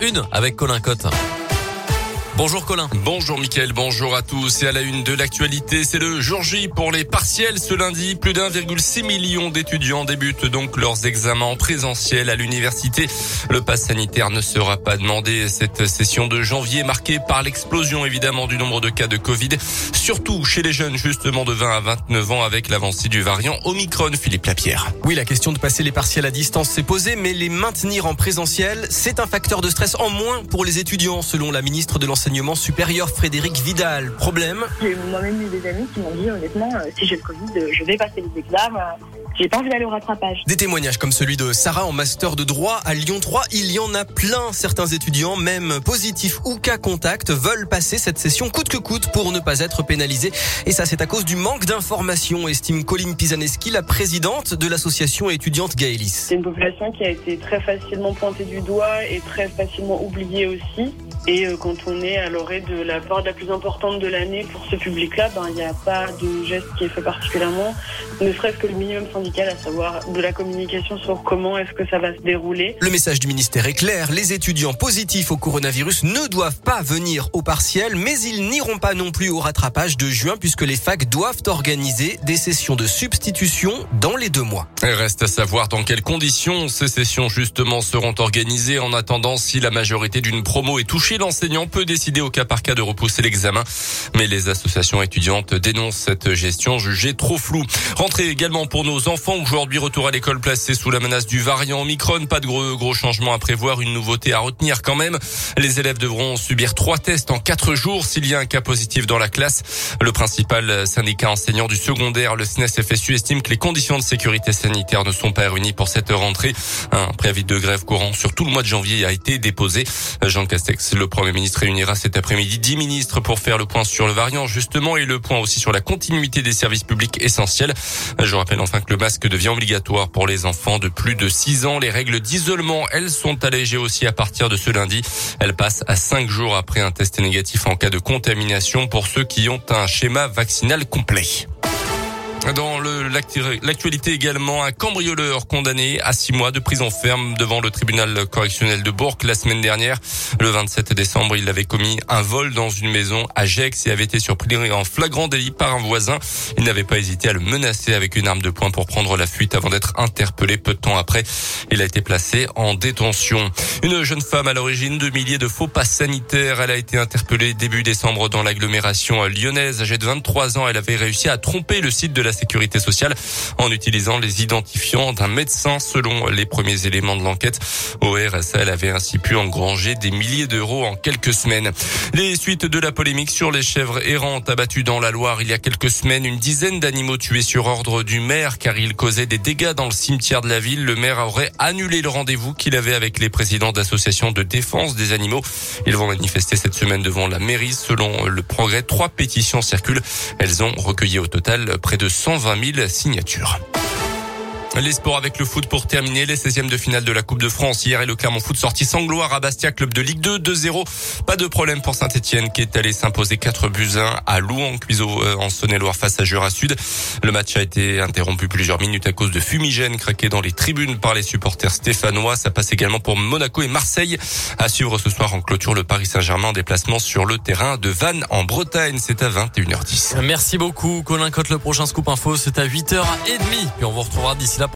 Une avec Colin Cotte. Bonjour Colin. Bonjour Mickaël, bonjour à tous. Et à la une de l'actualité, c'est le jour J pour les partiels ce lundi. Plus d'1,6 million d'étudiants débutent donc leurs examens en présentiel à l'université. Le pass sanitaire ne sera pas demandé. Cette session de janvier marquée par l'explosion évidemment du nombre de cas de Covid, surtout chez les jeunes justement de 20 à 29 ans avec l'avancée du variant Omicron. Philippe Lapierre. Oui, la question de passer les partiels à distance s'est posée, mais les maintenir en présentiel, c'est un facteur de stress en moins pour les étudiants, selon la ministre de l'Enseignement supérieur Frédéric Vidal. Problème J'ai moi-même eu des amis qui m'ont dit honnêtement, euh, si j'ai le Covid, euh, je vais passer les examens. J'ai pas envie d'aller au rattrapage. Des témoignages comme celui de Sarah en master de droit à Lyon 3, il y en a plein. Certains étudiants, même positifs ou cas contact, veulent passer cette session coûte que coûte pour ne pas être pénalisés. Et ça, c'est à cause du manque d'informations, estime Colline Pisaneski, la présidente de l'association étudiante Gaëlis. C'est une population qui a été très facilement pointée du doigt et très facilement oubliée aussi. Et euh, quand on est à l'orée de la porte la plus importante de l'année pour ce public-là, ben, il n'y a pas de geste qui est fait particulièrement, ne serait-ce que le minimum syndical, à savoir de la communication sur comment est-ce que ça va se dérouler. Le message du ministère est clair, les étudiants positifs au coronavirus ne doivent pas venir au partiel, mais ils n'iront pas non plus au rattrapage de juin puisque les facs doivent organiser des sessions de substitution dans les deux mois. Il reste à savoir dans quelles conditions ces sessions justement seront organisées en attendant si la majorité d'une promo est touchée l'enseignant peut décider au cas par cas de repousser l'examen. Mais les associations étudiantes dénoncent cette gestion jugée trop floue. Rentrée également pour nos enfants. Aujourd'hui, retour à l'école placé sous la menace du variant Omicron. Pas de gros, gros changements à prévoir. Une nouveauté à retenir quand même. Les élèves devront subir trois tests en quatre jours s'il y a un cas positif dans la classe. Le principal syndicat enseignant du secondaire, le SNES-FSU, estime que les conditions de sécurité sanitaire ne sont pas réunies pour cette rentrée. Un préavis de grève courant sur tout le mois de janvier a été déposé. Jean Castex, le Premier ministre réunira cet après-midi 10 ministres pour faire le point sur le variant justement et le point aussi sur la continuité des services publics essentiels. Je rappelle enfin que le masque devient obligatoire pour les enfants de plus de 6 ans. Les règles d'isolement, elles sont allégées aussi à partir de ce lundi. Elles passent à 5 jours après un test négatif en cas de contamination pour ceux qui ont un schéma vaccinal complet. Dans l'actualité également, un cambrioleur condamné à six mois de prison ferme devant le tribunal correctionnel de Bourg la semaine dernière. Le 27 décembre, il avait commis un vol dans une maison à Gex et avait été surpris en flagrant délit par un voisin. Il n'avait pas hésité à le menacer avec une arme de poing pour prendre la fuite avant d'être interpellé peu de temps après. Il a été placé en détention. Une jeune femme à l'origine de milliers de faux passes sanitaires. Elle a été interpellée début décembre dans l'agglomération lyonnaise. Âgée de 23 ans, elle avait réussi à tromper le site de la sécurité sociale en utilisant les identifiants d'un médecin selon les premiers éléments de l'enquête. Au RSA, avait ainsi pu engranger des milliers d'euros en quelques semaines. Les suites de la polémique sur les chèvres errantes abattues dans la Loire il y a quelques semaines, une dizaine d'animaux tués sur ordre du maire car ils causaient des dégâts dans le cimetière de la ville. Le maire aurait annulé le rendez-vous qu'il avait avec les présidents d'associations de défense des animaux. Ils vont manifester cette semaine devant la mairie. Selon le progrès, trois pétitions circulent. Elles ont recueilli au total près de 120 000 signatures. Les sports avec le foot pour terminer. Les 16e de finale de la Coupe de France. Hier et le Clermont Foot sorti sans gloire à Bastia, club de Ligue 2, 2-0. Pas de problème pour Saint-Etienne qui est allé s'imposer 4 buts 1 à Louan, Cuiseau en Saône-et-Loire face à Jura Sud. Le match a été interrompu plusieurs minutes à cause de fumigènes craqués dans les tribunes par les supporters stéphanois. Ça passe également pour Monaco et Marseille. À suivre ce soir en clôture le Paris Saint-Germain en déplacement sur le terrain de Vannes en Bretagne. C'est à 21h10. Merci beaucoup Colin Cote. Le prochain scoop info, c'est à 8h30. Puis on vous retrouvera d'ici là